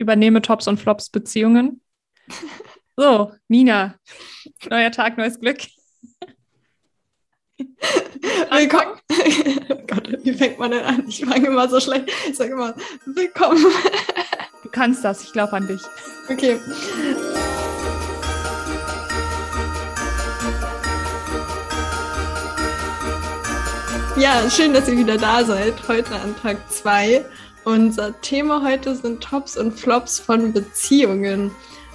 übernehme Tops und Flops Beziehungen. So, Nina, neuer Tag, neues Glück. Willkommen. oh Gott, wie fängt man denn an? Ich fange immer so schlecht. Ich sage immer, willkommen. Du kannst das, ich glaube an dich. Okay. Ja, schön, dass ihr wieder da seid. Heute an Tag 2. Unser Thema heute sind Tops und Flops von Beziehungen.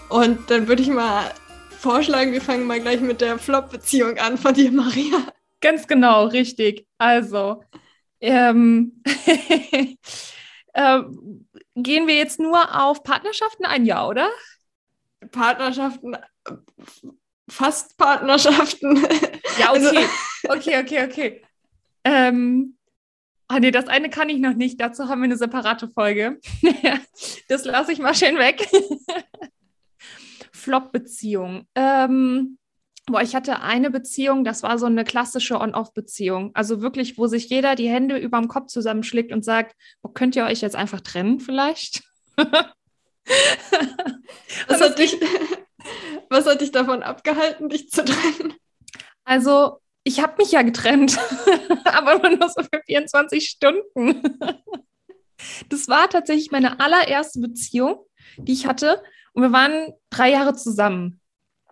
Und dann würde ich mal vorschlagen, wir fangen mal gleich mit der Flop-Beziehung an von dir, Maria. Ganz genau, richtig. Also, ähm, äh, gehen wir jetzt nur auf Partnerschaften ein, ja, oder? Partnerschaften, fast Partnerschaften. Ja, okay. Also, okay, okay, okay. Ähm, ah, nee, das eine kann ich noch nicht. Dazu haben wir eine separate Folge. das lasse ich mal schön weg. Flop-Beziehung. Ähm, boah, ich hatte eine Beziehung, das war so eine klassische On-Off-Beziehung. Also wirklich, wo sich jeder die Hände über dem Kopf zusammenschlägt und sagt, oh, könnt ihr euch jetzt einfach trennen vielleicht? was, hat dich, was hat dich davon abgehalten, dich zu trennen? Also ich habe mich ja getrennt, aber nur so für 24 Stunden. das war tatsächlich meine allererste Beziehung, die ich hatte. Und wir waren drei Jahre zusammen.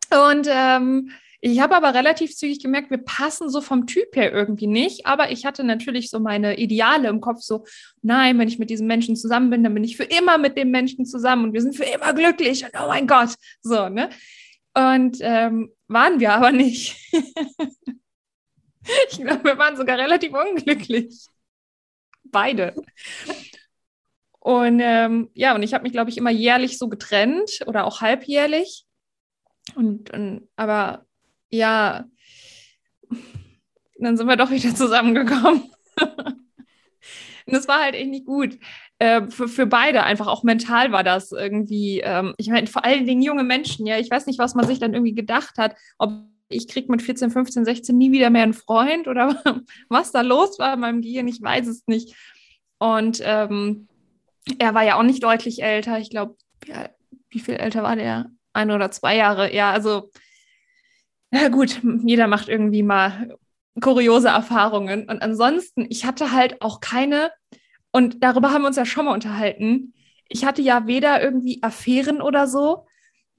Und ähm, ich habe aber relativ zügig gemerkt, wir passen so vom Typ her irgendwie nicht. Aber ich hatte natürlich so meine Ideale im Kopf, so, nein, wenn ich mit diesem Menschen zusammen bin, dann bin ich für immer mit dem Menschen zusammen und wir sind für immer glücklich und oh mein Gott. So, ne? Und ähm, waren wir aber nicht. Ich glaube, wir waren sogar relativ unglücklich. Beide. Und ähm, ja, und ich habe mich, glaube ich, immer jährlich so getrennt oder auch halbjährlich. Und, und aber ja, dann sind wir doch wieder zusammengekommen. und das war halt echt nicht gut. Äh, für, für beide einfach, auch mental war das irgendwie, ähm, ich meine, vor allen Dingen junge Menschen, ja, ich weiß nicht, was man sich dann irgendwie gedacht hat, ob ich kriege mit 14, 15, 16 nie wieder mehr einen Freund oder was da los war in meinem Gehirn, ich weiß es nicht. Und ähm, er war ja auch nicht deutlich älter. Ich glaube, ja, wie viel älter war der? Ein oder zwei Jahre. Ja, also, ja gut, jeder macht irgendwie mal kuriose Erfahrungen. Und ansonsten, ich hatte halt auch keine, und darüber haben wir uns ja schon mal unterhalten, ich hatte ja weder irgendwie Affären oder so,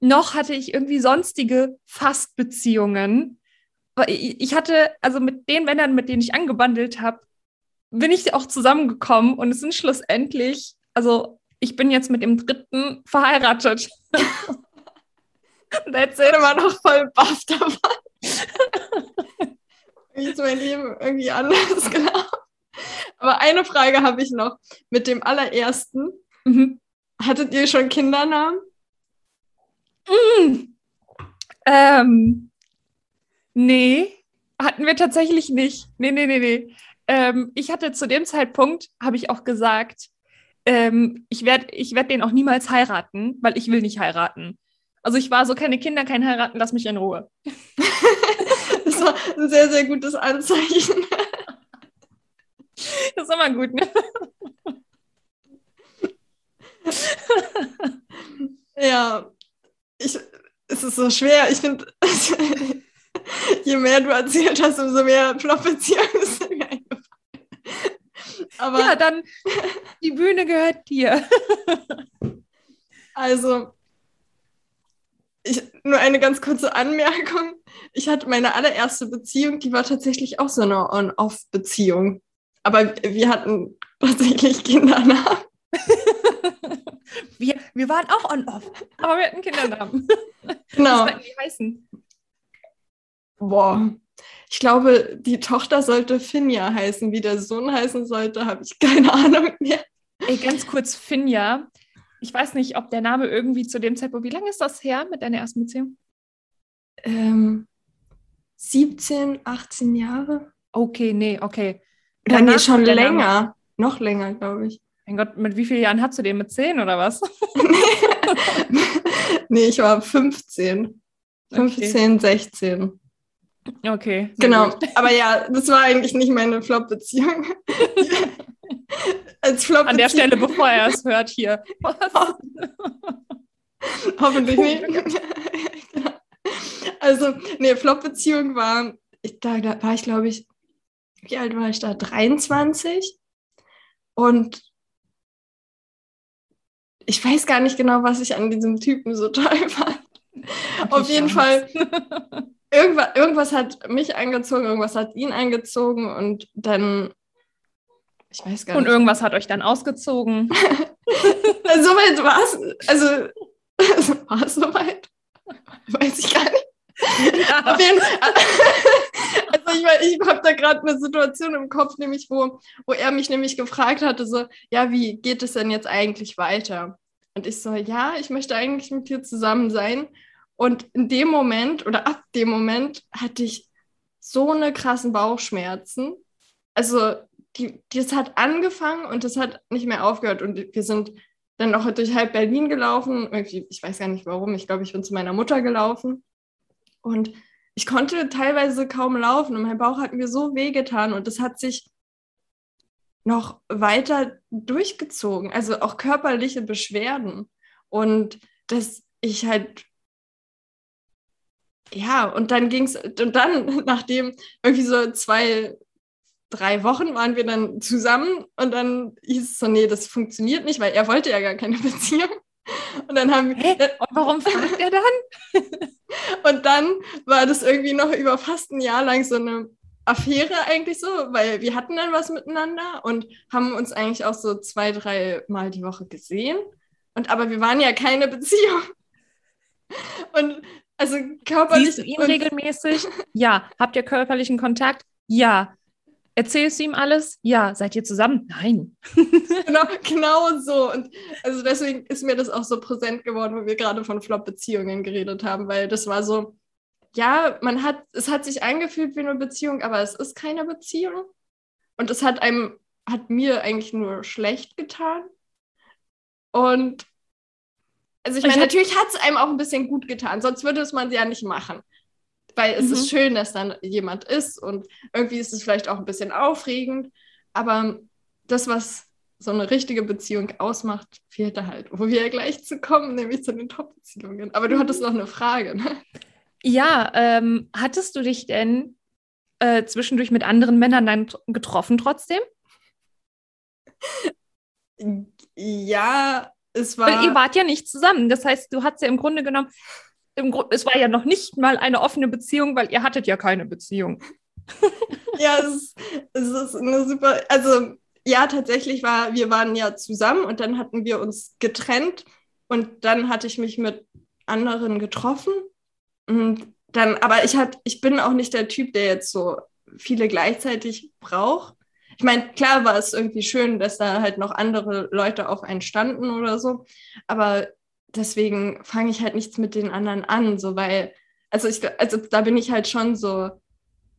noch hatte ich irgendwie sonstige Fastbeziehungen. Ich hatte, also mit den Männern, mit denen ich angebandelt habe, bin ich auch zusammengekommen und es sind schlussendlich, also ich bin jetzt mit dem dritten verheiratet. und erzähle mal noch voll baff davon. Wie ist mein Leben irgendwie anders genau. Aber eine Frage habe ich noch. Mit dem allerersten, mhm. hattet ihr schon Kindernamen? Mm. Ähm, nee, hatten wir tatsächlich nicht. Nee, nee, nee, nee. Ähm, ich hatte zu dem Zeitpunkt, habe ich auch gesagt, ähm, ich werde ich werd den auch niemals heiraten, weil ich will nicht heiraten. Also ich war so, keine Kinder, kein Heiraten, lass mich in Ruhe. das war ein sehr, sehr gutes Anzeichen. Das ist immer gut, ne? ja, ich, es ist so schwer. Ich finde, je mehr du erzählt hast, umso mehr Flop-Beziehungen sind mir eingefallen. Aber ja, dann die Bühne gehört dir. also, ich, nur eine ganz kurze Anmerkung. Ich hatte meine allererste Beziehung, die war tatsächlich auch so eine On-Off-Beziehung. Aber wir hatten tatsächlich Kindernamen. Wir, wir waren auch on-off, aber wir hatten Kindernamen. Genau. Was die heißen? Boah. Ich glaube, die Tochter sollte Finja heißen. Wie der Sohn heißen sollte, habe ich keine Ahnung mehr. Ey, ganz kurz, Finja. Ich weiß nicht, ob der Name irgendwie zu dem Zeitpunkt, wie lange ist das her mit deiner ersten Beziehung? Ähm, 17, 18 Jahre. Okay, nee, okay. Oder nee, schon länger. Noch länger, glaube ich. Mein Gott, mit wie vielen Jahren hast du den? Mit zehn oder was? nee, ich war 15. 15, okay. 16. Okay. Genau. Gut. Aber ja, das war eigentlich nicht meine Flop-Beziehung. Als Flop An der Stelle, bevor er es hört, hier. Hoffentlich nicht. also, nee, Flop-Beziehung war, ich, da, da war ich, glaube ich, wie alt war ich da? 23. Und ich weiß gar nicht genau, was ich an diesem Typen so toll fand. Auf jeden Fall, irgendwas, irgendwas hat mich angezogen, irgendwas hat ihn angezogen und dann, ich weiß gar nicht. Und irgendwas hat euch dann ausgezogen. also, soweit war es, also war es soweit? Weiß ich gar nicht. Ja. Auf jeden Fall. Also ich, ich habe da gerade eine Situation im Kopf, nämlich wo, wo er mich nämlich gefragt hatte, so, ja, wie geht es denn jetzt eigentlich weiter? Und ich so, ja, ich möchte eigentlich mit dir zusammen sein. Und in dem Moment oder ab dem Moment hatte ich so eine krassen Bauchschmerzen. Also die, das hat angefangen und das hat nicht mehr aufgehört. Und wir sind dann noch durch halb Berlin gelaufen. Irgendwie, ich weiß gar nicht warum. Ich glaube, ich bin zu meiner Mutter gelaufen. Und ich konnte teilweise kaum laufen und mein Bauch hat mir so wehgetan und das hat sich noch weiter durchgezogen. Also auch körperliche Beschwerden. Und dass ich halt ja, und dann ging es, und dann, nachdem irgendwie so zwei, drei Wochen waren wir dann zusammen und dann hieß es so, nee, das funktioniert nicht, weil er wollte ja gar keine Beziehung. Und dann haben wir. Und warum fragt er dann? und dann war das irgendwie noch über fast ein Jahr lang so eine Affäre eigentlich so, weil wir hatten dann was miteinander und haben uns eigentlich auch so zwei, drei Mal die Woche gesehen. Und aber wir waren ja keine Beziehung. Und also körperlich. Siehst du ihn regelmäßig? Ja. Habt ihr körperlichen Kontakt? Ja. Erzählst du ihm alles? Ja. Seid ihr zusammen? Nein. genau, genau so. Und also deswegen ist mir das auch so präsent geworden, wo wir gerade von Flop-Beziehungen geredet haben, weil das war so, ja, man hat, es hat sich eingefühlt wie eine Beziehung, aber es ist keine Beziehung. Und es hat einem, hat mir eigentlich nur schlecht getan. Und also ich meine, natürlich hat es einem auch ein bisschen gut getan, sonst würde es man ja nicht machen. Weil es mhm. ist schön, dass dann jemand ist und irgendwie ist es vielleicht auch ein bisschen aufregend. Aber das, was so eine richtige Beziehung ausmacht, fehlt da halt, wo wir ja gleich zu kommen, nämlich zu den Top-Beziehungen. Aber du hattest mhm. noch eine Frage, ne? Ja, ähm, hattest du dich denn äh, zwischendurch mit anderen Männern dann getroffen trotzdem? Ja, es war. Weil ihr wart ja nicht zusammen. Das heißt, du hattest ja im Grunde genommen, im Grund, es war ja noch nicht mal eine offene Beziehung, weil ihr hattet ja keine Beziehung. ja, es ist, es ist eine super. Also, ja, tatsächlich war, wir waren ja zusammen und dann hatten wir uns getrennt und dann hatte ich mich mit anderen getroffen. Und dann, aber ich, hat, ich bin auch nicht der Typ, der jetzt so viele gleichzeitig braucht ich meine, klar war es irgendwie schön, dass da halt noch andere Leute auf einen standen oder so, aber deswegen fange ich halt nichts mit den anderen an, so weil, also ich, also da bin ich halt schon so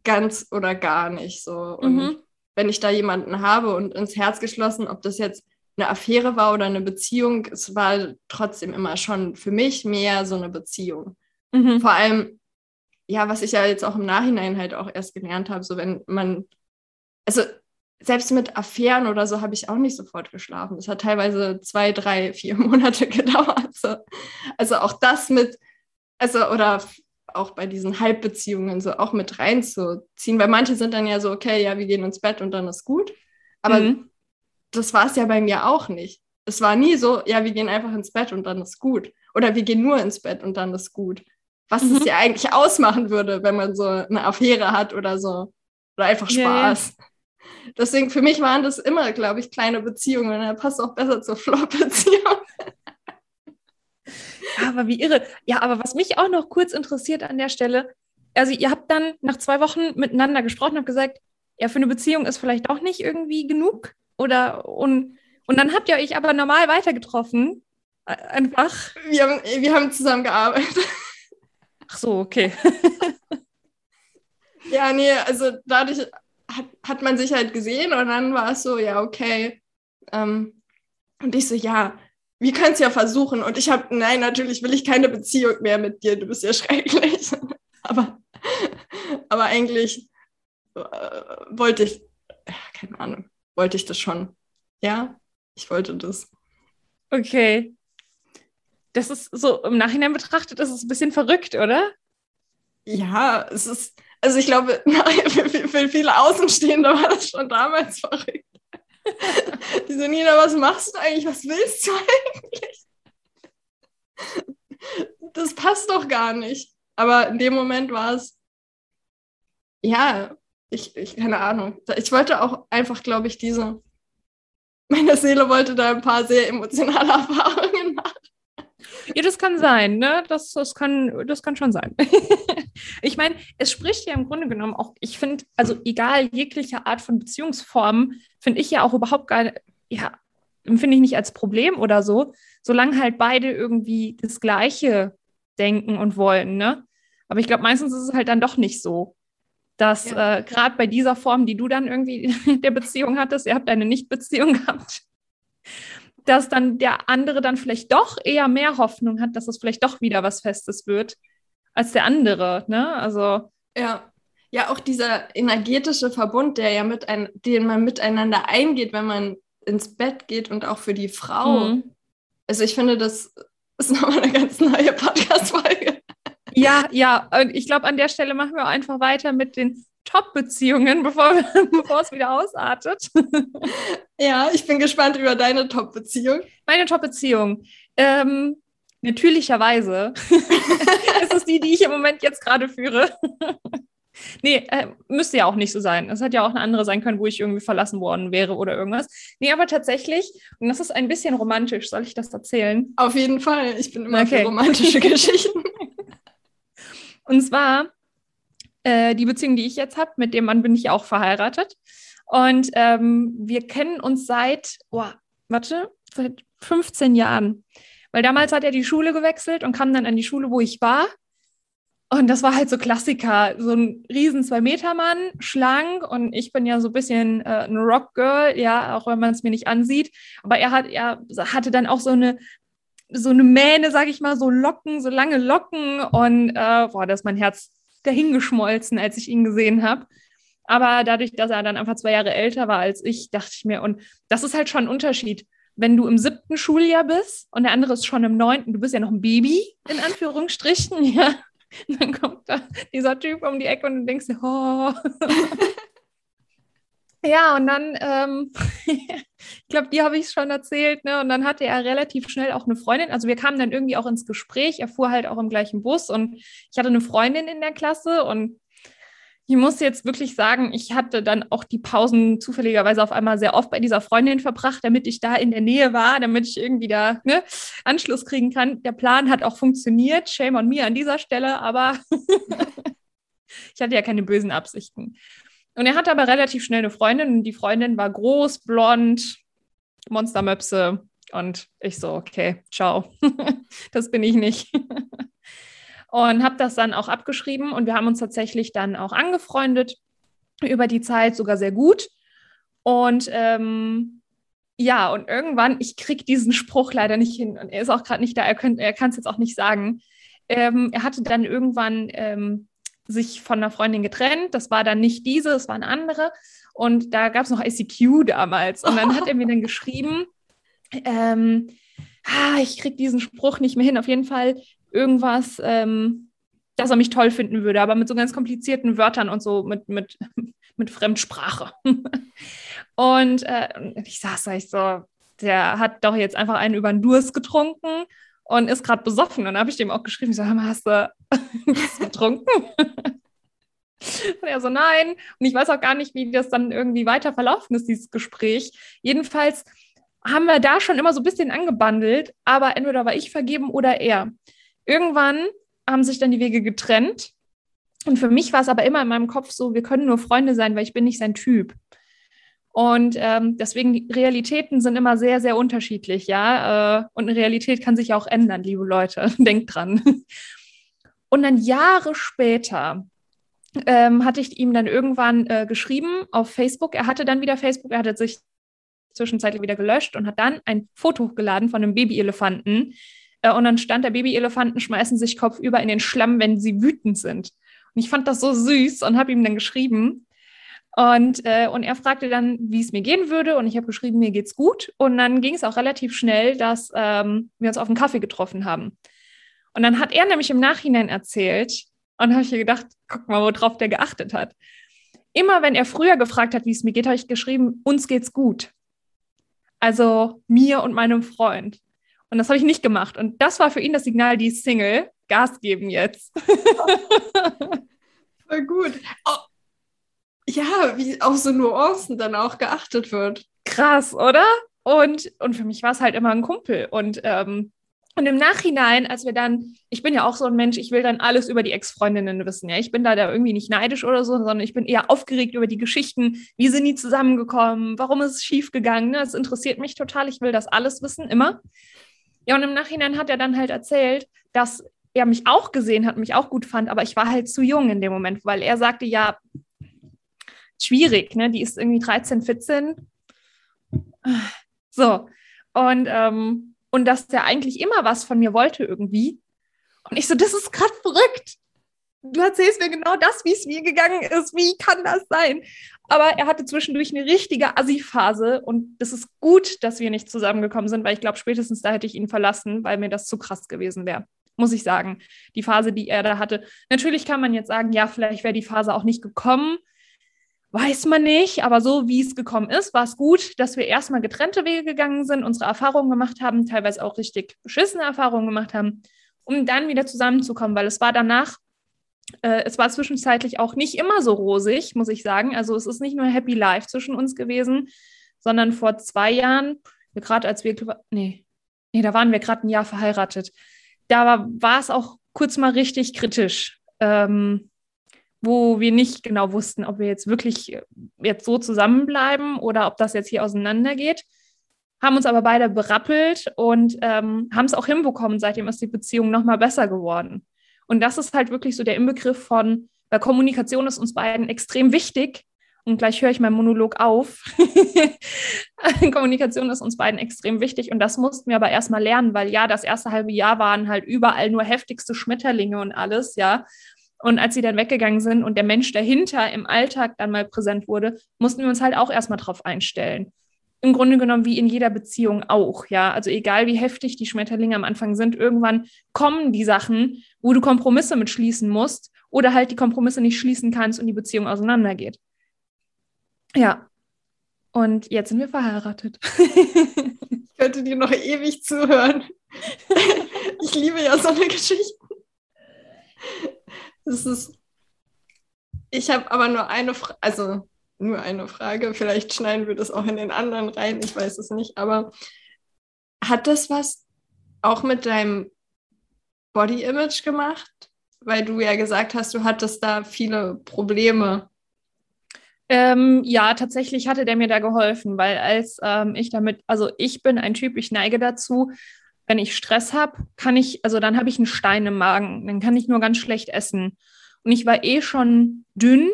ganz oder gar nicht so. Und mhm. wenn ich da jemanden habe und ins Herz geschlossen, ob das jetzt eine Affäre war oder eine Beziehung, es war trotzdem immer schon für mich mehr so eine Beziehung. Mhm. Vor allem, ja, was ich ja jetzt auch im Nachhinein halt auch erst gelernt habe, so wenn man, also selbst mit Affären oder so habe ich auch nicht sofort geschlafen. Es hat teilweise zwei, drei, vier Monate gedauert. So. Also auch das mit, also oder auch bei diesen Halbbeziehungen so auch mit reinzuziehen, weil manche sind dann ja so, okay, ja, wir gehen ins Bett und dann ist gut. Aber mhm. das war es ja bei mir auch nicht. Es war nie so, ja, wir gehen einfach ins Bett und dann ist gut. Oder wir gehen nur ins Bett und dann ist gut. Was mhm. es ja eigentlich ausmachen würde, wenn man so eine Affäre hat oder so. Oder einfach Spaß. Ja, ja. Deswegen, für mich waren das immer, glaube ich, kleine Beziehungen. Er passt auch besser zur Flop-Beziehung. Aber wie irre. Ja, aber was mich auch noch kurz interessiert an der Stelle, also ihr habt dann nach zwei Wochen miteinander gesprochen, habt gesagt, ja, für eine Beziehung ist vielleicht auch nicht irgendwie genug. Oder und, und dann habt ihr euch aber normal weitergetroffen. Einfach. Wir haben, wir haben zusammen gearbeitet. Ach so, okay. ja, nee, also dadurch hat, hat man sich halt gesehen und dann war es so, ja, okay. Ähm, und ich so, ja, wir können es ja versuchen. Und ich habe, nein, natürlich will ich keine Beziehung mehr mit dir, du bist ja schrecklich. aber, aber eigentlich äh, wollte ich, ja, keine Ahnung, wollte ich das schon. Ja, ich wollte das. Okay. das ist so im Nachhinein betrachtet, das ist ein bisschen verrückt, oder? Ja, es ist, also ich glaube, für, viele Außenstehende war das schon damals verrückt. Die so, Nina, was machst du eigentlich? Was willst du eigentlich? Das passt doch gar nicht. Aber in dem Moment war es, ja, ich, ich, keine Ahnung. Ich wollte auch einfach, glaube ich, diese, meine Seele wollte da ein paar sehr emotionale Erfahrungen machen. Ja, das kann sein, ne? Das, das, kann, das kann schon sein. ich meine, es spricht ja im Grunde genommen auch, ich finde, also egal jegliche Art von Beziehungsformen, finde ich ja auch überhaupt gar, ja, empfinde ich nicht als Problem oder so, solange halt beide irgendwie das Gleiche denken und wollen, ne? Aber ich glaube, meistens ist es halt dann doch nicht so dass ja. äh, gerade bei dieser Form, die du dann irgendwie der Beziehung hattest, ihr habt eine Nicht-Beziehung gehabt, dass dann der andere dann vielleicht doch eher mehr Hoffnung hat, dass es vielleicht doch wieder was Festes wird, als der andere, ne? Also. Ja. Ja, auch dieser energetische Verbund, der ja mit ein, den man miteinander eingeht, wenn man ins Bett geht und auch für die Frau. Mhm. Also ich finde, das ist nochmal eine ganz neue Podcast-Folge. Ja, ja, und ich glaube, an der Stelle machen wir einfach weiter mit den Top-Beziehungen, bevor, bevor es wieder ausartet. Ja, ich bin gespannt über deine Top-Beziehung. Meine Top-Beziehung. Ähm, natürlicherweise ist es die, die ich im Moment jetzt gerade führe. nee, äh, müsste ja auch nicht so sein. Es hat ja auch eine andere sein können, wo ich irgendwie verlassen worden wäre oder irgendwas. Nee, aber tatsächlich, und das ist ein bisschen romantisch, soll ich das erzählen? Auf jeden Fall. Ich bin immer okay. für romantische Geschichten. Und zwar äh, die Beziehung, die ich jetzt habe, mit dem Mann bin ich auch verheiratet. Und ähm, wir kennen uns seit, oh, warte, seit 15 Jahren. Weil damals hat er die Schule gewechselt und kam dann an die Schule, wo ich war. Und das war halt so Klassiker, so ein riesen Zwei-Meter-Mann, schlank und ich bin ja so ein bisschen äh, ein Rock-Girl, ja, auch wenn man es mir nicht ansieht. Aber er hat, er hatte dann auch so eine so eine Mähne, sag ich mal, so Locken, so lange Locken und äh, boah, da ist mein Herz dahingeschmolzen, als ich ihn gesehen habe. Aber dadurch, dass er dann einfach zwei Jahre älter war als ich, dachte ich mir, und das ist halt schon ein Unterschied. Wenn du im siebten Schuljahr bist und der andere ist schon im neunten, du bist ja noch ein Baby, in Anführungsstrichen, ja. Dann kommt da dieser Typ um die Ecke und du denkst oh. Ja, und dann, ähm, ich glaube, die habe ich schon erzählt, ne? Und dann hatte er relativ schnell auch eine Freundin. Also wir kamen dann irgendwie auch ins Gespräch. Er fuhr halt auch im gleichen Bus und ich hatte eine Freundin in der Klasse und ich muss jetzt wirklich sagen, ich hatte dann auch die Pausen zufälligerweise auf einmal sehr oft bei dieser Freundin verbracht, damit ich da in der Nähe war, damit ich irgendwie da ne, Anschluss kriegen kann. Der Plan hat auch funktioniert. Shame on me an dieser Stelle, aber ich hatte ja keine bösen Absichten. Und er hatte aber relativ schnell eine Freundin und die Freundin war groß, blond, Monstermöpse. Und ich so, okay, ciao. das bin ich nicht. und habe das dann auch abgeschrieben und wir haben uns tatsächlich dann auch angefreundet über die Zeit, sogar sehr gut. Und ähm, ja, und irgendwann, ich kriege diesen Spruch leider nicht hin und er ist auch gerade nicht da, er, er kann es jetzt auch nicht sagen. Ähm, er hatte dann irgendwann ähm, sich von einer Freundin getrennt. Das war dann nicht diese, es war eine andere. Und da gab es noch ICQ damals. Und dann hat er mir dann geschrieben, ähm, ah, ich kriege diesen Spruch nicht mehr hin. Auf jeden Fall irgendwas, ähm, dass er mich toll finden würde, aber mit so ganz komplizierten Wörtern und so mit, mit, mit Fremdsprache. und äh, ich saß da, ich so, der hat doch jetzt einfach einen über den Durst getrunken und ist gerade besoffen. Und dann habe ich dem auch geschrieben, ich so, hast du getrunken? und er so, nein. Und ich weiß auch gar nicht, wie das dann irgendwie weiter verlaufen ist, dieses Gespräch. Jedenfalls haben wir da schon immer so ein bisschen angebandelt, aber entweder war ich vergeben oder er. Irgendwann haben sich dann die Wege getrennt. Und für mich war es aber immer in meinem Kopf so, wir können nur Freunde sein, weil ich bin nicht sein Typ. Und ähm, deswegen, Realitäten sind immer sehr, sehr unterschiedlich, ja. Äh, und eine Realität kann sich auch ändern, liebe Leute. Denkt dran. Und dann Jahre später ähm, hatte ich ihm dann irgendwann äh, geschrieben auf Facebook. Er hatte dann wieder Facebook, er hatte sich zwischenzeitlich wieder gelöscht und hat dann ein Foto hochgeladen von einem Babyelefanten. Äh, und dann stand der Babyelefanten, schmeißen sich kopfüber in den Schlamm, wenn sie wütend sind. Und ich fand das so süß und habe ihm dann geschrieben, Und, äh, und er fragte dann, wie es mir gehen würde. Und ich habe geschrieben, mir geht's gut. Und dann ging es auch relativ schnell, dass ähm, wir uns auf einen Kaffee getroffen haben. Und dann hat er nämlich im Nachhinein erzählt, und habe ich mir gedacht, guck mal, worauf der geachtet hat. Immer wenn er früher gefragt hat, wie es mir geht, habe ich geschrieben, uns geht's gut. Also mir und meinem Freund. Und das habe ich nicht gemacht. Und das war für ihn das Signal, die Single, Gas geben jetzt. Voll gut. Oh, ja, wie auf so Nuancen dann auch geachtet wird. Krass, oder? Und, und für mich war es halt immer ein Kumpel. Und, ähm, und im Nachhinein, als wir dann, ich bin ja auch so ein Mensch, ich will dann alles über die Ex-Freundinnen wissen. Ja, ich bin da, da irgendwie nicht neidisch oder so, sondern ich bin eher aufgeregt über die Geschichten. Wie sind die zusammengekommen? Warum ist es schief gegangen? Ne? Das interessiert mich total. Ich will das alles wissen, immer. Ja, und im Nachhinein hat er dann halt erzählt, dass er mich auch gesehen hat, mich auch gut fand, aber ich war halt zu jung in dem Moment, weil er sagte, ja, schwierig, ne? Die ist irgendwie 13, 14. So. Und, ähm, und dass der eigentlich immer was von mir wollte irgendwie. Und ich so, das ist gerade verrückt. Du erzählst mir genau das, wie es mir gegangen ist. Wie kann das sein? Aber er hatte zwischendurch eine richtige Assi-Phase und das ist gut, dass wir nicht zusammengekommen sind, weil ich glaube, spätestens da hätte ich ihn verlassen, weil mir das zu krass gewesen wäre. Muss ich sagen. Die Phase, die er da hatte. Natürlich kann man jetzt sagen, ja, vielleicht wäre die Phase auch nicht gekommen, Weiß man nicht, aber so wie es gekommen ist, war es gut, dass wir erstmal getrennte Wege gegangen sind, unsere Erfahrungen gemacht haben, teilweise auch richtig beschissene Erfahrungen gemacht haben, um dann wieder zusammenzukommen, weil es war danach, äh, es war zwischenzeitlich auch nicht immer so rosig, muss ich sagen. Also es ist nicht nur Happy Life zwischen uns gewesen, sondern vor zwei Jahren, gerade als wir, nee, nee, da waren wir gerade ein Jahr verheiratet, da war, es auch kurz mal richtig kritisch. Ähm, wo wir nicht genau wussten, ob wir jetzt wirklich äh, jetzt so zusammenbleiben oder ob das jetzt hier auseinandergeht. Haben uns aber beide berappelt und ähm, haben es auch hinbekommen. Seitdem ist die Beziehung noch mal besser geworden. Und das ist halt wirklich so der Inbegriff von, weil Kommunikation ist uns beiden extrem wichtig. Und gleich höre ich meinen Monolog auf. Kommunikation ist uns beiden extrem wichtig. Und das mussten wir aber erstmal lernen, weil ja, das erste halbe Jahr waren halt überall nur heftigste Schmetterlinge und alles, ja. Und als sie dann weggegangen sind und der Mensch dahinter im Alltag dann mal präsent wurde, mussten wir uns halt auch erstmal drauf einstellen. Im Grunde genommen wie in jeder Beziehung auch, ja. Also egal wie heftig die Schmetterlinge am Anfang sind, irgendwann kommen die Sachen, wo du Kompromisse mit schließen musst oder halt die Kompromisse nicht schließen kannst und die Beziehung auseinandergeht. Ja. Und jetzt sind wir verheiratet. ich könnte dir noch ewig zuhören. ich liebe ja so eine Geschichte. Das ist. Ich habe aber nur eine Frage, also nur eine Frage. Vielleicht schneiden wir das auch in den anderen rein, ich weiß es nicht. Aber hat das was auch mit deinem Body Image gemacht? Weil du ja gesagt hast, du hattest da viele Probleme. Ähm, ja, tatsächlich hatte der mir da geholfen, weil als ähm, ich damit, also ich bin ein Typ, ich neige dazu, wenn ich Stress habe, kann ich, also dann habe ich einen Stein im Magen, dann kann ich nur ganz schlecht essen. Und ich war eh schon dünn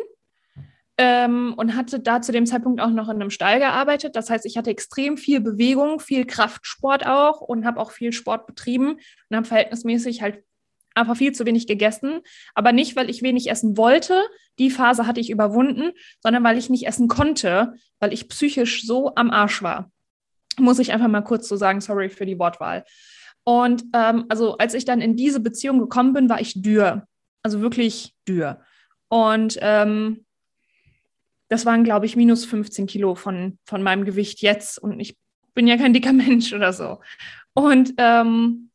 ähm, und hatte da zu dem Zeitpunkt auch noch in einem Stall gearbeitet. Das heißt, ich hatte extrem viel Bewegung, viel Kraftsport auch und habe auch viel Sport betrieben und habe verhältnismäßig halt einfach viel zu wenig gegessen. Aber nicht, weil ich wenig essen wollte. Die Phase hatte ich überwunden, sondern weil ich nicht essen konnte, weil ich psychisch so am Arsch war muss ich einfach mal kurz so sagen, sorry für die Wortwahl. Und ähm, also als ich dann in diese Beziehung gekommen bin, war ich dürr. Also wirklich dürr. Und ähm, das waren, glaube ich, minus 15 Kilo von, von meinem Gewicht jetzt. Und ich bin ja kein dicker Mensch oder so. Und, ähm,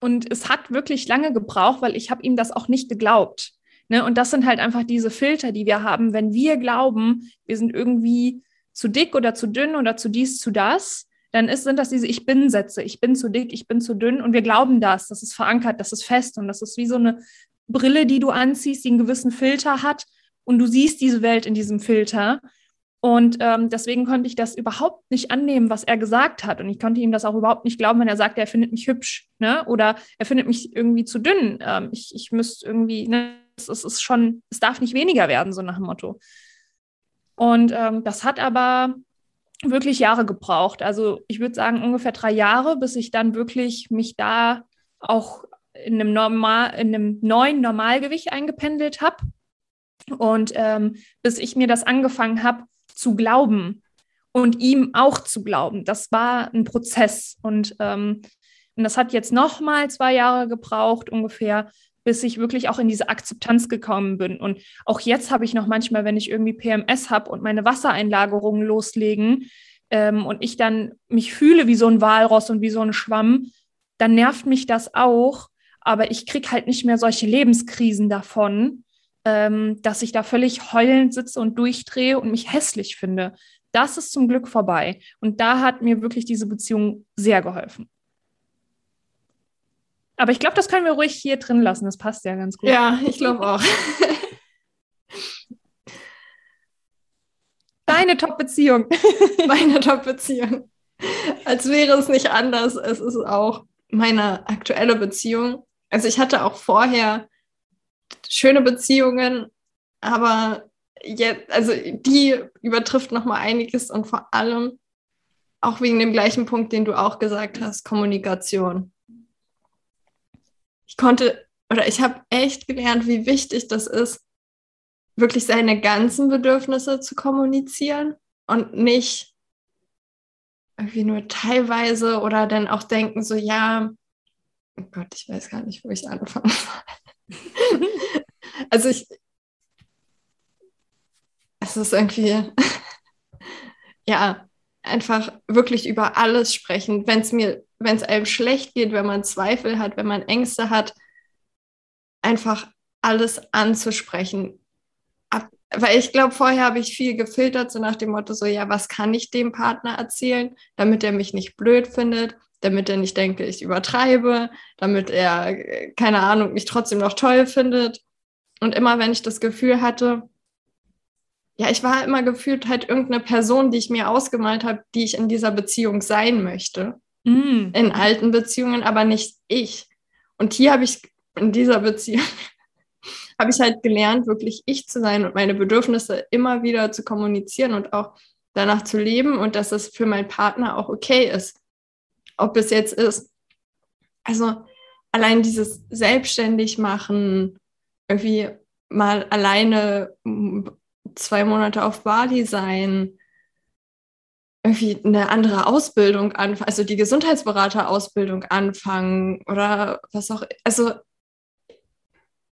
und es hat wirklich lange gebraucht, weil ich habe ihm das auch nicht geglaubt. Ne? Und das sind halt einfach diese Filter, die wir haben, wenn wir glauben, wir sind irgendwie zu dick oder zu dünn oder zu dies, zu das, dann ist, sind das diese Ich bin-Sätze. Ich bin zu dick, ich bin zu dünn und wir glauben das. Das ist verankert, das ist fest und das ist wie so eine Brille, die du anziehst, die einen gewissen Filter hat und du siehst diese Welt in diesem Filter. Und ähm, deswegen konnte ich das überhaupt nicht annehmen, was er gesagt hat. Und ich konnte ihm das auch überhaupt nicht glauben, wenn er sagt, er findet mich hübsch, ne? Oder er findet mich irgendwie zu dünn. Ähm, ich, ich müsste irgendwie, ne? Es, es ist schon, es darf nicht weniger werden, so nach dem Motto. Und ähm, das hat aber wirklich Jahre gebraucht. Also ich würde sagen ungefähr drei Jahre, bis ich dann wirklich mich da auch in einem, normal, in einem neuen Normalgewicht eingependelt habe. Und ähm, bis ich mir das angefangen habe zu glauben und ihm auch zu glauben, das war ein Prozess. Und, ähm, und das hat jetzt noch mal zwei Jahre gebraucht ungefähr, bis ich wirklich auch in diese Akzeptanz gekommen bin. Und auch jetzt habe ich noch manchmal, wenn ich irgendwie PMS habe und meine Wassereinlagerungen loslegen ähm, und ich dann mich fühle wie so ein Walross und wie so ein Schwamm, dann nervt mich das auch. Aber ich kriege halt nicht mehr solche Lebenskrisen davon, ähm, dass ich da völlig heulend sitze und durchdrehe und mich hässlich finde. Das ist zum Glück vorbei. Und da hat mir wirklich diese Beziehung sehr geholfen. Aber ich glaube, das können wir ruhig hier drin lassen. Das passt ja ganz gut. Ja, ich glaube auch. Deine Top-Beziehung. Meine Top-Beziehung. Als wäre es nicht anders. Es ist auch meine aktuelle Beziehung. Also ich hatte auch vorher schöne Beziehungen, aber jetzt, also die übertrifft noch mal einiges und vor allem auch wegen dem gleichen Punkt, den du auch gesagt hast, Kommunikation ich konnte oder ich habe echt gelernt, wie wichtig das ist, wirklich seine ganzen Bedürfnisse zu kommunizieren und nicht irgendwie nur teilweise oder dann auch denken, so ja, oh Gott, ich weiß gar nicht, wo ich anfangen soll. also ich, es ist irgendwie, ja, einfach wirklich über alles sprechen. Wenn es mir wenn es einem schlecht geht, wenn man Zweifel hat, wenn man Ängste hat, einfach alles anzusprechen. Ab, weil ich glaube, vorher habe ich viel gefiltert, so nach dem Motto, so ja, was kann ich dem Partner erzählen, damit er mich nicht blöd findet, damit er nicht denke, ich übertreibe, damit er, keine Ahnung, mich trotzdem noch toll findet. Und immer wenn ich das Gefühl hatte, ja, ich war immer gefühlt halt irgendeine Person, die ich mir ausgemalt habe, die ich in dieser Beziehung sein möchte mm. in alten Beziehungen, aber nicht ich. Und hier habe ich in dieser Beziehung habe ich halt gelernt, wirklich ich zu sein und meine Bedürfnisse immer wieder zu kommunizieren und auch danach zu leben und dass es für meinen Partner auch okay ist. Ob es jetzt ist, also allein dieses selbstständig machen, irgendwie mal alleine zwei Monate auf Bali sein, irgendwie eine andere Ausbildung anfangen, also die Gesundheitsberaterausbildung anfangen oder was auch, also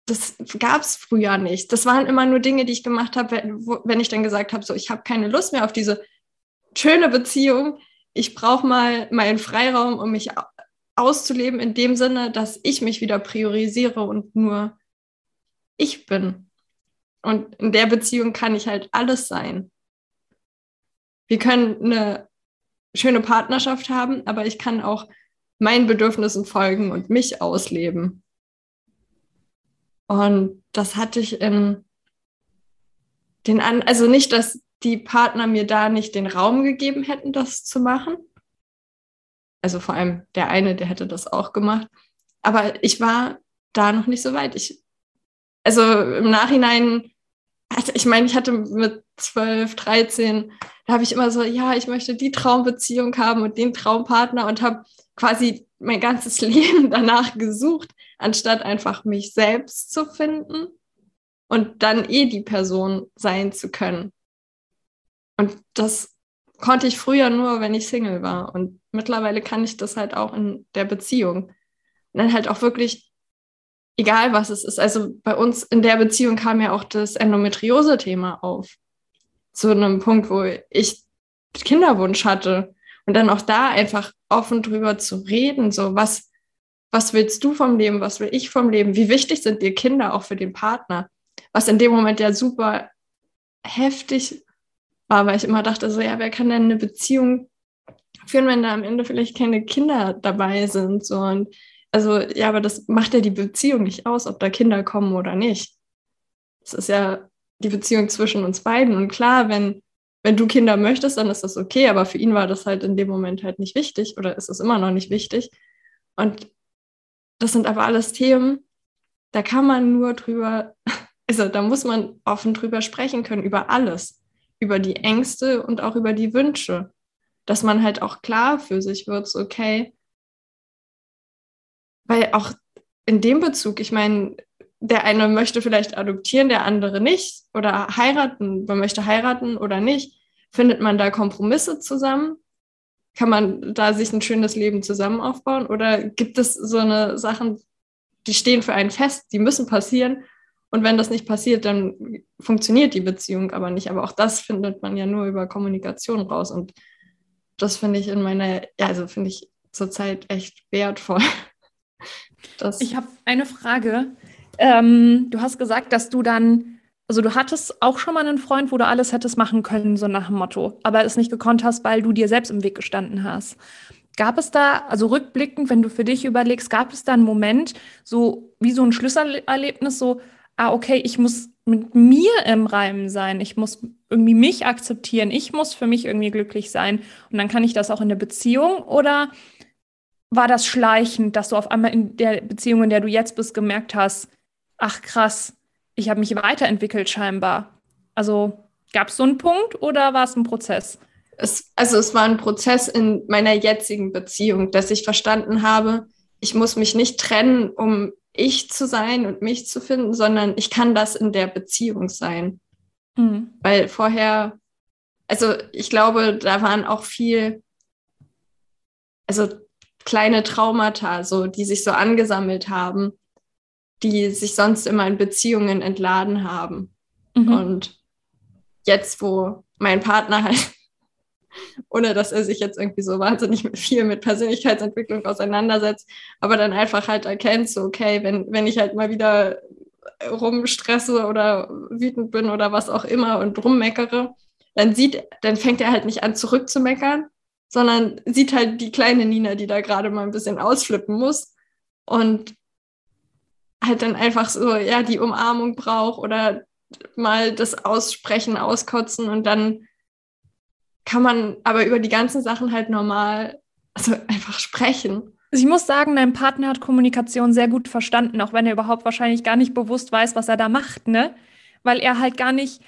das gab es früher nicht. Das waren immer nur Dinge, die ich gemacht habe, wenn ich dann gesagt habe, so ich habe keine Lust mehr auf diese schöne Beziehung. Ich brauche mal meinen Freiraum, um mich auszuleben, in dem Sinne, dass ich mich wieder priorisiere und nur ich bin. Und in der Beziehung kann ich halt alles sein wir können eine schöne Partnerschaft haben, aber ich kann auch meinen Bedürfnissen folgen und mich ausleben. Und das hatte ich in den an, also nicht, dass die Partner mir da nicht den Raum gegeben hätten, das zu machen. Also vor allem der eine, der hätte das auch gemacht. Aber ich war da noch nicht so weit. Ich, also im Nachhinein, hatte, ich meine, ich hatte mit 12, 13 da habe ich immer so, ja, ich möchte die Traumbeziehung haben und den Traumpartner und habe quasi mein ganzes Leben danach gesucht, anstatt einfach mich selbst zu finden und dann eh die Person sein zu können. Und das konnte ich früher nur, wenn ich Single war. Und mittlerweile kann ich das halt auch in der Beziehung. Und dann halt auch wirklich, egal was es ist. Also bei uns in der Beziehung kam ja auch das Endometriose-Thema auf zu einem Punkt, wo ich Kinderwunsch hatte. Und dann auch da einfach offen drüber zu reden, so was, was willst du vom Leben, was will ich vom Leben, wie wichtig sind dir Kinder auch für den Partner, was in dem Moment ja super heftig war, weil ich immer dachte, so ja, wer kann denn eine Beziehung führen, wenn da am Ende vielleicht keine Kinder dabei sind, so und also ja, aber das macht ja die Beziehung nicht aus, ob da Kinder kommen oder nicht. Es ist ja die Beziehung zwischen uns beiden. Und klar, wenn, wenn du Kinder möchtest, dann ist das okay, aber für ihn war das halt in dem Moment halt nicht wichtig oder ist es immer noch nicht wichtig. Und das sind aber alles Themen, da kann man nur drüber, also da muss man offen drüber sprechen können, über alles, über die Ängste und auch über die Wünsche, dass man halt auch klar für sich wird, so okay, weil auch in dem Bezug, ich meine, der eine möchte vielleicht adoptieren, der andere nicht oder heiraten, man möchte heiraten oder nicht. Findet man da Kompromisse zusammen? Kann man da sich ein schönes Leben zusammen aufbauen? Oder gibt es so eine Sachen, die stehen für einen fest, die müssen passieren? Und wenn das nicht passiert, dann funktioniert die Beziehung aber nicht. Aber auch das findet man ja nur über Kommunikation raus. Und das finde ich in meiner, ja, also finde ich zurzeit echt wertvoll. Das ich habe eine Frage. Ähm, du hast gesagt, dass du dann, also du hattest auch schon mal einen Freund, wo du alles hättest machen können, so nach dem Motto, aber es nicht gekonnt hast, weil du dir selbst im Weg gestanden hast. Gab es da, also rückblickend, wenn du für dich überlegst, gab es da einen Moment, so wie so ein Schlüsselerlebnis, so, ah, okay, ich muss mit mir im Reim sein, ich muss irgendwie mich akzeptieren, ich muss für mich irgendwie glücklich sein und dann kann ich das auch in der Beziehung oder war das schleichend, dass du auf einmal in der Beziehung, in der du jetzt bist, gemerkt hast, ach krass, ich habe mich weiterentwickelt scheinbar. Also gab es so einen Punkt oder war es ein Prozess? Es, also es war ein Prozess in meiner jetzigen Beziehung, dass ich verstanden habe, ich muss mich nicht trennen, um ich zu sein und mich zu finden, sondern ich kann das in der Beziehung sein. Mhm. Weil vorher, also ich glaube, da waren auch viel, also kleine Traumata, so, die sich so angesammelt haben, die sich sonst immer in Beziehungen entladen haben. Mhm. Und jetzt, wo mein Partner halt, ohne dass er sich jetzt irgendwie so wahnsinnig viel mit Persönlichkeitsentwicklung auseinandersetzt, aber dann einfach halt erkennt, so, okay, wenn, wenn ich halt mal wieder rumstresse oder wütend bin oder was auch immer und rummeckere, dann sieht, dann fängt er halt nicht an zurückzumeckern, sondern sieht halt die kleine Nina, die da gerade mal ein bisschen ausflippen muss und halt dann einfach so, ja, die Umarmung braucht oder mal das Aussprechen, Auskotzen und dann kann man aber über die ganzen Sachen halt normal, also einfach sprechen. Also ich muss sagen, dein Partner hat Kommunikation sehr gut verstanden, auch wenn er überhaupt wahrscheinlich gar nicht bewusst weiß, was er da macht, ne? Weil er halt gar nicht,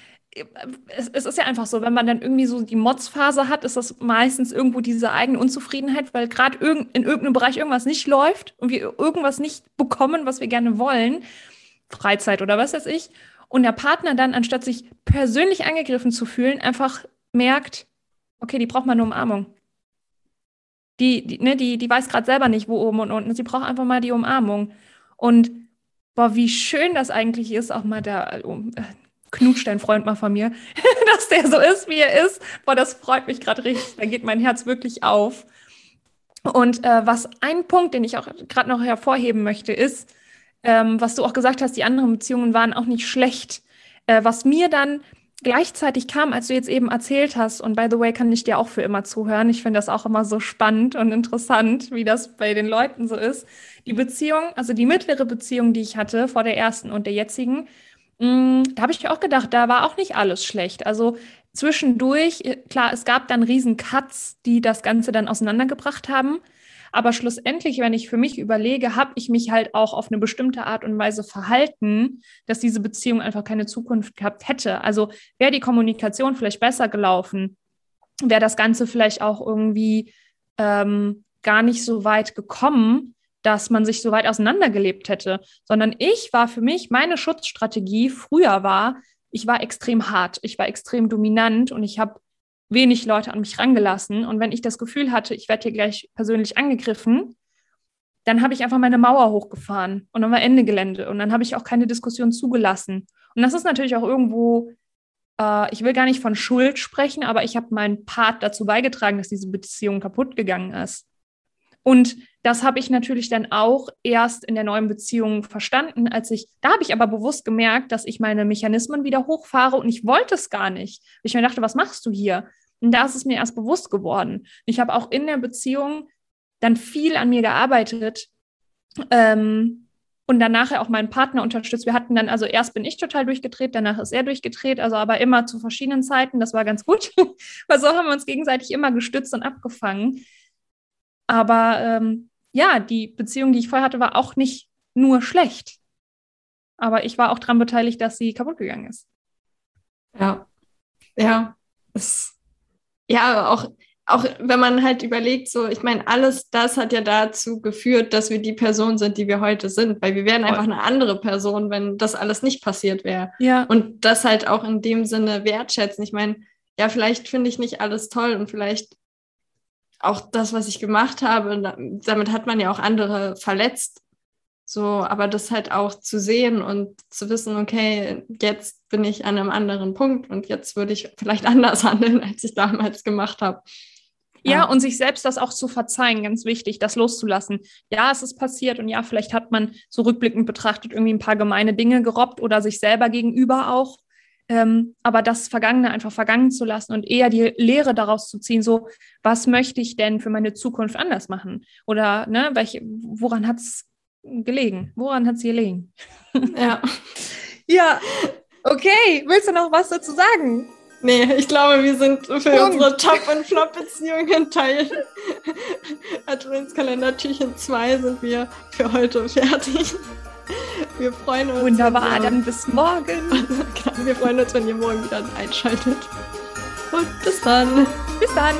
es, es, ist ja einfach so, wenn man dann irgendwie so die Motzphase hat, ist das meistens irgendwo diese eigene Unzufriedenheit, weil gerade irg in irgendeinem Bereich irgendwas nicht läuft und wir irgendwas nicht bekommen, was wir gerne wollen, Freizeit oder was weiß ich, und der Partner dann, anstatt sich persönlich angegriffen zu fühlen, einfach merkt, okay, die braucht mal eine Umarmung. Die, die, ne, die, die weiß gerade selber nicht, wo oben und unten ist. Sie braucht einfach mal die Umarmung. Und boah, wie schön das eigentlich ist, auch mal der, oh, knutscht ein Freund mal von mir, dass der so ist, wie er ist. Boah, das freut mich gerade richtig. Da geht mein Herz wirklich auf. Und äh, was ein Punkt, den ich auch gerade noch hervorheben möchte, ist, ähm, was du auch gesagt hast, die anderen Beziehungen waren auch nicht schlecht. Äh, was mir dann gleichzeitig kam, als du jetzt eben erzählt hast, und by the way, kann ich dir auch für immer zuhören. Ich finde das auch immer so spannend und interessant, wie das bei den Leuten so ist. Die Beziehung, also die mittlere Beziehung, die ich hatte vor der ersten und der jetzigen, da habe ich auch gedacht, da war auch nicht alles schlecht. Also zwischendurch, äh, klar, es gab dann riesen Cuts, die das Ganze dann auseinandergebracht haben. Aber schlussendlich, wenn ich für mich überlege, habe ich mich halt auch auf eine bestimmte Art und Weise verhalten, dass diese Beziehung einfach keine Zukunft gehabt hätte. Also wäre die Kommunikation vielleicht besser gelaufen, wäre das Ganze vielleicht auch irgendwie ähm, gar nicht so weit gekommen, dass man sich so weit auseinandergelebt hätte, sondern ich war für mich, meine Schutzstrategie früher war, ich war extrem hart, ich war extrem dominant und ich habe wenig Leute an mich rangelassen. Und wenn ich das Gefühl hatte, ich werde hier gleich persönlich angegriffen, dann habe ich einfach meine Mauer hochgefahren und dann war Ende Gelände und dann habe ich auch keine Diskussion zugelassen. Und das ist natürlich auch irgendwo, äh, ich will gar nicht von Schuld sprechen, aber ich habe meinen Part dazu beigetragen, dass diese Beziehung kaputt gegangen ist. Und das habe ich natürlich dann auch erst in der neuen Beziehung verstanden, als ich, da habe ich aber bewusst gemerkt, dass ich meine Mechanismen wieder hochfahre und ich wollte es gar nicht. Ich mir dachte, was machst du hier? Und da ist es mir erst bewusst geworden. Ich habe auch in der Beziehung dann viel an mir gearbeitet ähm, und dann nachher auch meinen Partner unterstützt. Wir hatten dann, also erst bin ich total durchgedreht, danach ist er durchgedreht, also aber immer zu verschiedenen Zeiten. Das war ganz gut, weil so haben wir uns gegenseitig immer gestützt und abgefangen. Aber ähm, ja, die Beziehung, die ich vorher hatte, war auch nicht nur schlecht. Aber ich war auch daran beteiligt, dass sie kaputt gegangen ist. Ja, ja, es, ja, auch, auch wenn man halt überlegt, so, ich meine, alles das hat ja dazu geführt, dass wir die Person sind, die wir heute sind, weil wir wären einfach eine andere Person, wenn das alles nicht passiert wäre. Ja. Und das halt auch in dem Sinne wertschätzen. Ich meine, ja, vielleicht finde ich nicht alles toll und vielleicht auch das, was ich gemacht habe, damit hat man ja auch andere verletzt. So, aber das halt auch zu sehen und zu wissen, okay, jetzt bin ich an einem anderen Punkt und jetzt würde ich vielleicht anders handeln, als ich damals gemacht habe. Ja, und sich selbst das auch zu verzeihen, ganz wichtig, das loszulassen. Ja, es ist passiert und ja, vielleicht hat man so rückblickend betrachtet irgendwie ein paar gemeine Dinge gerobbt oder sich selber gegenüber auch. Ähm, aber das Vergangene einfach vergangen zu lassen und eher die Lehre daraus zu ziehen, so, was möchte ich denn für meine Zukunft anders machen? Oder ne, welche, woran hat es gelegen? Woran hat es gelegen? Ja. ja, okay. Willst du noch was dazu sagen? Nee, ich glaube, wir sind für Punkt. unsere Top- und Flop-Beziehungen Teil Adventskalender Türchen 2 sind wir für heute fertig. Wir freuen uns. Wunderbar, dann bis morgen. wir freuen uns, wenn ihr morgen wieder einschaltet. Und bis dann. Bis dann.